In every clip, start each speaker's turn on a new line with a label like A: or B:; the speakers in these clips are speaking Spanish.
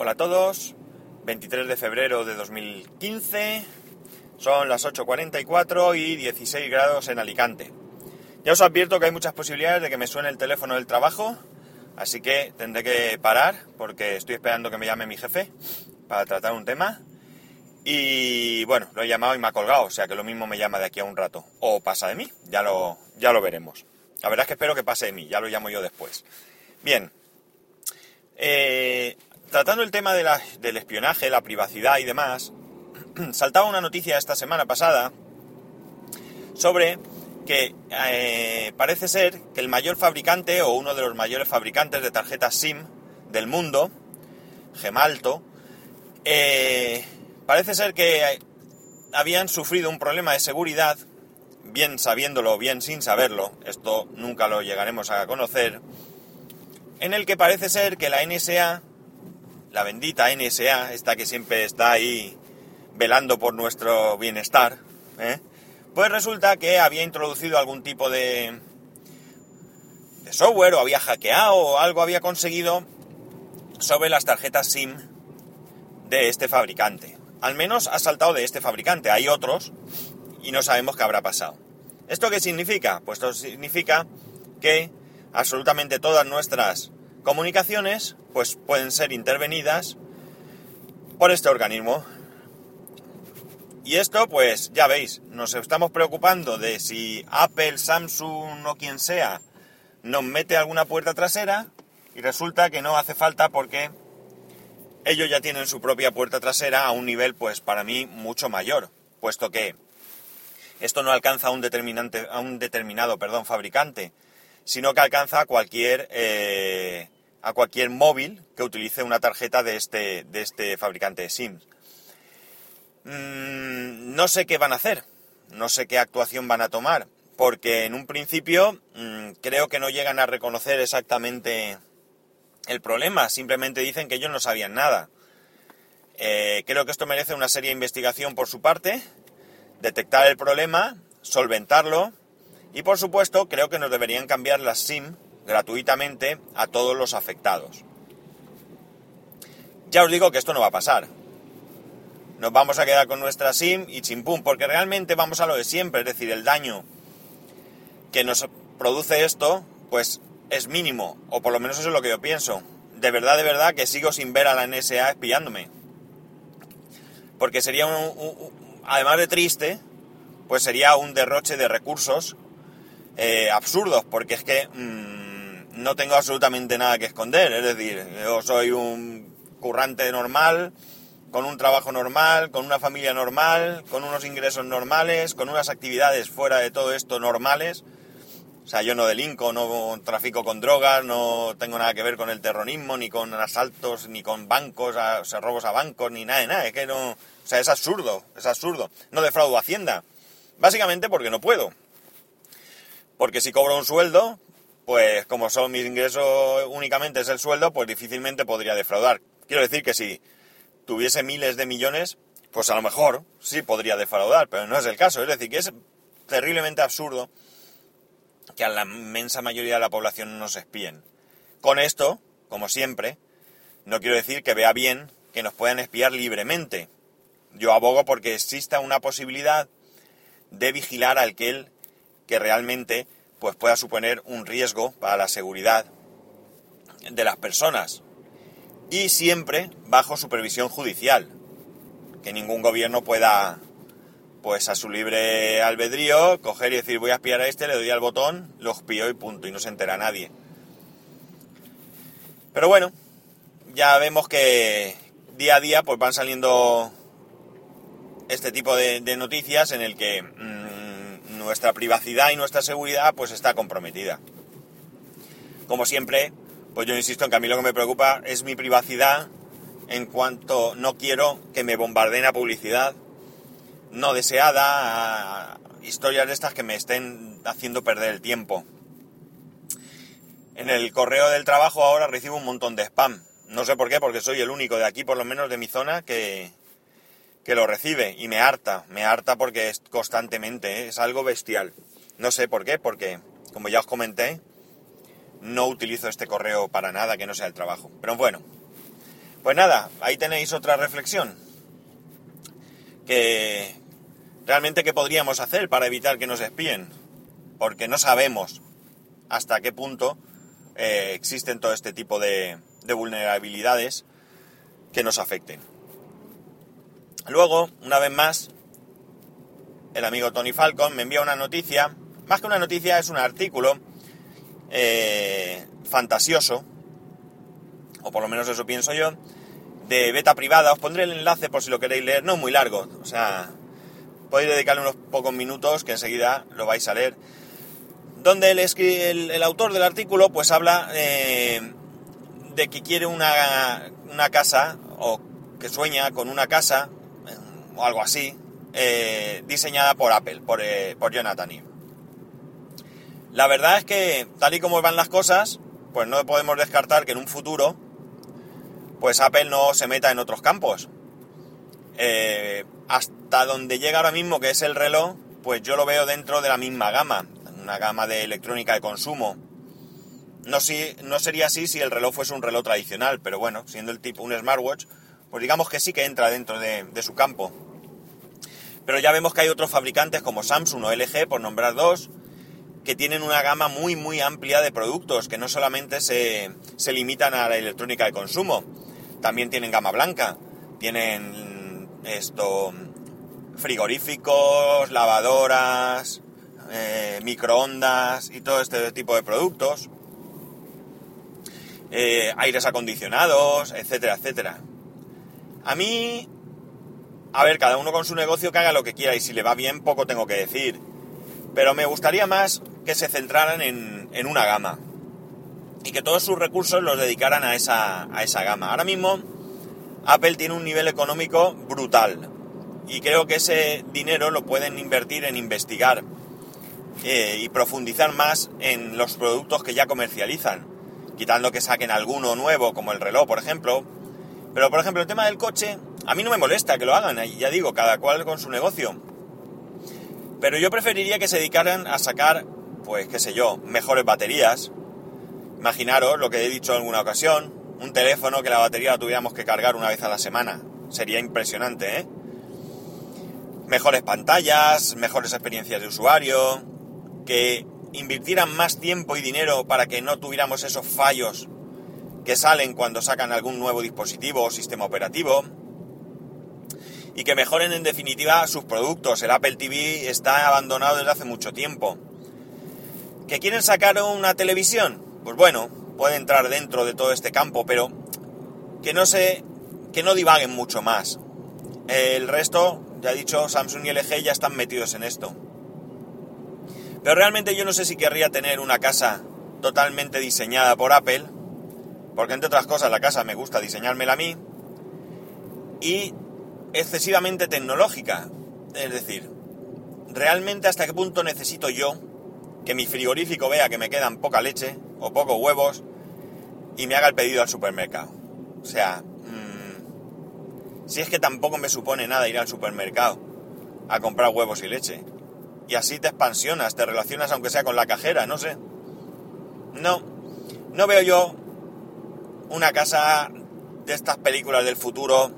A: Hola a todos, 23 de febrero de 2015, son las 8.44 y 16 grados en Alicante. Ya os advierto que hay muchas posibilidades de que me suene el teléfono del trabajo, así que tendré que parar porque estoy esperando que me llame mi jefe para tratar un tema. Y bueno, lo he llamado y me ha colgado, o sea que lo mismo me llama de aquí a un rato. O pasa de mí, ya lo, ya lo veremos. La verdad es que espero que pase de mí, ya lo llamo yo después. Bien, eh, tratando el tema del espionaje, la privacidad y demás, saltaba una noticia esta semana pasada sobre que eh, parece ser que el mayor fabricante o uno de los mayores fabricantes de tarjetas SIM del mundo, Gemalto, eh, parece ser que habían sufrido un problema de seguridad, bien sabiéndolo, bien sin saberlo, esto nunca lo llegaremos a conocer, en el que parece ser que la NSA la bendita NSA, esta que siempre está ahí velando por nuestro bienestar, ¿eh? pues resulta que había introducido algún tipo de, de software o había hackeado o algo había conseguido sobre las tarjetas SIM de este fabricante. Al menos ha saltado de este fabricante. Hay otros y no sabemos qué habrá pasado. ¿Esto qué significa? Pues esto significa que absolutamente todas nuestras comunicaciones pues pueden ser intervenidas por este organismo. Y esto, pues ya veis, nos estamos preocupando de si Apple, Samsung o quien sea nos mete alguna puerta trasera y resulta que no hace falta porque ellos ya tienen su propia puerta trasera a un nivel, pues para mí, mucho mayor, puesto que esto no alcanza a un, determinante, a un determinado perdón, fabricante, sino que alcanza a cualquier eh, a cualquier móvil que utilice una tarjeta de este, de este fabricante de SIM. Mm, no sé qué van a hacer, no sé qué actuación van a tomar, porque en un principio mm, creo que no llegan a reconocer exactamente el problema, simplemente dicen que ellos no sabían nada. Eh, creo que esto merece una seria investigación por su parte, detectar el problema, solventarlo y por supuesto creo que nos deberían cambiar las SIM gratuitamente a todos los afectados. Ya os digo que esto no va a pasar. Nos vamos a quedar con nuestra SIM y chimpum, porque realmente vamos a lo de siempre, es decir, el daño que nos produce esto, pues es mínimo, o por lo menos eso es lo que yo pienso. De verdad, de verdad que sigo sin ver a la NSA espiándome. Porque sería un, además de triste, pues sería un derroche de recursos eh, absurdos, porque es que mm, no tengo absolutamente nada que esconder, es decir, yo soy un currante normal, con un trabajo normal, con una familia normal, con unos ingresos normales, con unas actividades fuera de todo esto normales. O sea, yo no delinco, no trafico con drogas, no tengo nada que ver con el terrorismo, ni con asaltos, ni con bancos, sea, robos a bancos, ni nada de nada. Es que no. O sea, es absurdo, es absurdo. No defraudo Hacienda. Básicamente porque no puedo. Porque si cobro un sueldo, pues como son mis ingresos únicamente es el sueldo, pues difícilmente podría defraudar. Quiero decir que si tuviese miles de millones, pues a lo mejor sí podría defraudar, pero no es el caso. Es decir, que es terriblemente absurdo que a la inmensa mayoría de la población no se espíen. Con esto, como siempre, no quiero decir que vea bien que nos puedan espiar libremente. Yo abogo porque exista una posibilidad de vigilar al que él que realmente pues pueda suponer un riesgo para la seguridad de las personas. Y siempre bajo supervisión judicial. Que ningún gobierno pueda pues a su libre albedrío coger y decir voy a espiar a este le doy al botón lo espío y punto y no se entera nadie. Pero bueno ya vemos que día a día pues van saliendo este tipo de, noticias en el que mm, nuestra privacidad y nuestra seguridad pues está comprometida. Como siempre, pues yo insisto en que a mí lo que me preocupa es mi privacidad en cuanto no quiero que me bombardeen a publicidad no deseada, a historias de estas que me estén haciendo perder el tiempo. En el correo del trabajo ahora recibo un montón de spam. No sé por qué, porque soy el único de aquí, por lo menos de mi zona, que, que lo recibe y me harta, me harta porque es constantemente, ¿eh? es algo bestial. No sé por qué, porque como ya os comenté, no utilizo este correo para nada que no sea el trabajo. Pero bueno, Pues nada, ahí tenéis otra reflexión. Que realmente qué podríamos hacer para evitar que nos espíen. Porque no sabemos hasta qué punto eh, existen todo este tipo de, de vulnerabilidades que nos afecten. Luego, una vez más, el amigo Tony Falcon me envía una noticia, más que una noticia es un artículo eh, fantasioso, o por lo menos eso pienso yo, de beta privada. Os pondré el enlace por si lo queréis leer, no muy largo, o sea, podéis dedicarle unos pocos minutos que enseguida lo vais a leer. Donde el, el, autor del artículo pues habla eh, de que quiere una, casa o que sueña con una casa o algo así eh, diseñada por Apple, por, por Jonathan. La verdad es que, tal y como van las cosas, pues no podemos descartar que en un futuro, pues Apple no se meta en otros campos. Eh, hasta donde llega ahora mismo, que es el reloj, pues yo lo veo dentro de la misma gama, una gama de electrónica de consumo. No, no sería así si el reloj fuese un reloj tradicional, pero bueno, siendo el tipo un smartwatch, pues digamos que sí que entra dentro de, de su campo. Pero ya vemos que hay otros fabricantes como Samsung o LG, por nombrar dos, que tienen una gama muy muy amplia de productos, que no solamente se, se limitan a la electrónica de consumo, también tienen gama blanca, tienen esto frigoríficos, lavadoras, eh, microondas y todo este tipo de productos, eh, aires acondicionados, etcétera, etcétera. A mí, a ver, cada uno con su negocio que haga lo que quiera y si le va bien poco tengo que decir. Pero me gustaría más que se centraran en, en una gama y que todos sus recursos los dedicaran a esa, a esa gama. Ahora mismo Apple tiene un nivel económico brutal y creo que ese dinero lo pueden invertir en investigar eh, y profundizar más en los productos que ya comercializan, quitando que saquen alguno nuevo como el reloj, por ejemplo. Pero por ejemplo el tema del coche, a mí no me molesta que lo hagan, ya digo, cada cual con su negocio. Pero yo preferiría que se dedicaran a sacar pues qué sé yo, mejores baterías. Imaginaros lo que he dicho en alguna ocasión, un teléfono que la batería la tuviéramos que cargar una vez a la semana. Sería impresionante, ¿eh? Mejores pantallas, mejores experiencias de usuario, que invirtieran más tiempo y dinero para que no tuviéramos esos fallos que salen cuando sacan algún nuevo dispositivo o sistema operativo y que mejoren en definitiva sus productos. El Apple TV está abandonado desde hace mucho tiempo. ¿Que quieren sacar una televisión? Pues bueno, puede entrar dentro de todo este campo, pero que no se. que no divaguen mucho más. El resto, ya he dicho, Samsung y LG ya están metidos en esto. Pero realmente yo no sé si querría tener una casa totalmente diseñada por Apple, porque entre otras cosas la casa me gusta diseñármela a mí, y excesivamente tecnológica. Es decir, realmente hasta qué punto necesito yo que mi frigorífico vea que me quedan poca leche o pocos huevos y me haga el pedido al supermercado. O sea, mmm, si es que tampoco me supone nada ir al supermercado a comprar huevos y leche. Y así te expansionas, te relacionas aunque sea con la cajera, no sé. No, no veo yo una casa de estas películas del futuro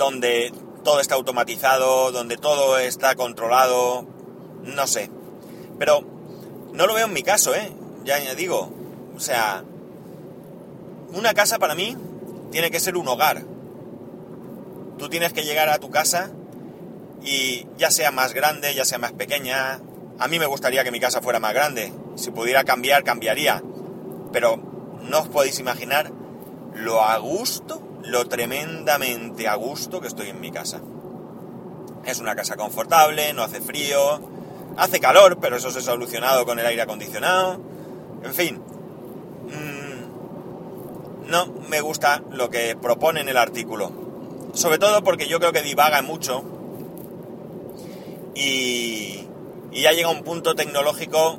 A: donde todo está automatizado, donde todo está controlado, no sé. Pero no lo veo en mi caso, ¿eh? Ya digo, o sea, una casa para mí tiene que ser un hogar. Tú tienes que llegar a tu casa y ya sea más grande, ya sea más pequeña. A mí me gustaría que mi casa fuera más grande. Si pudiera cambiar, cambiaría. Pero no os podéis imaginar lo a gusto, lo tremendamente a gusto que estoy en mi casa. Es una casa confortable, no hace frío, Hace calor, pero eso se ha solucionado con el aire acondicionado. En fin. Mm, no me gusta lo que propone en el artículo. Sobre todo porque yo creo que divaga mucho. Y, y ya llega un punto tecnológico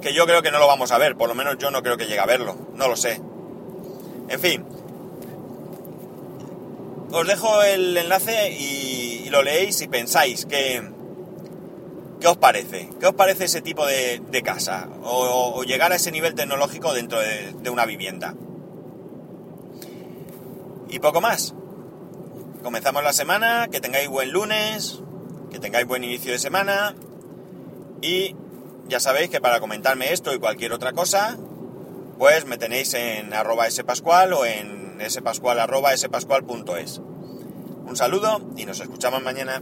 A: que yo creo que no lo vamos a ver. Por lo menos yo no creo que llegue a verlo. No lo sé. En fin. Os dejo el enlace y lo leéis y pensáis que ¿Qué os parece? ¿Qué os parece ese tipo de, casa? O, llegar a ese nivel tecnológico dentro de, una vivienda. Y poco más. Comenzamos la semana, que tengáis buen lunes, que tengáis buen inicio de semana y ya sabéis que para comentarme esto y cualquier otra cosa, pues me tenéis en arroba spascual o en spascual.es. Un saludo y nos escuchamos mañana.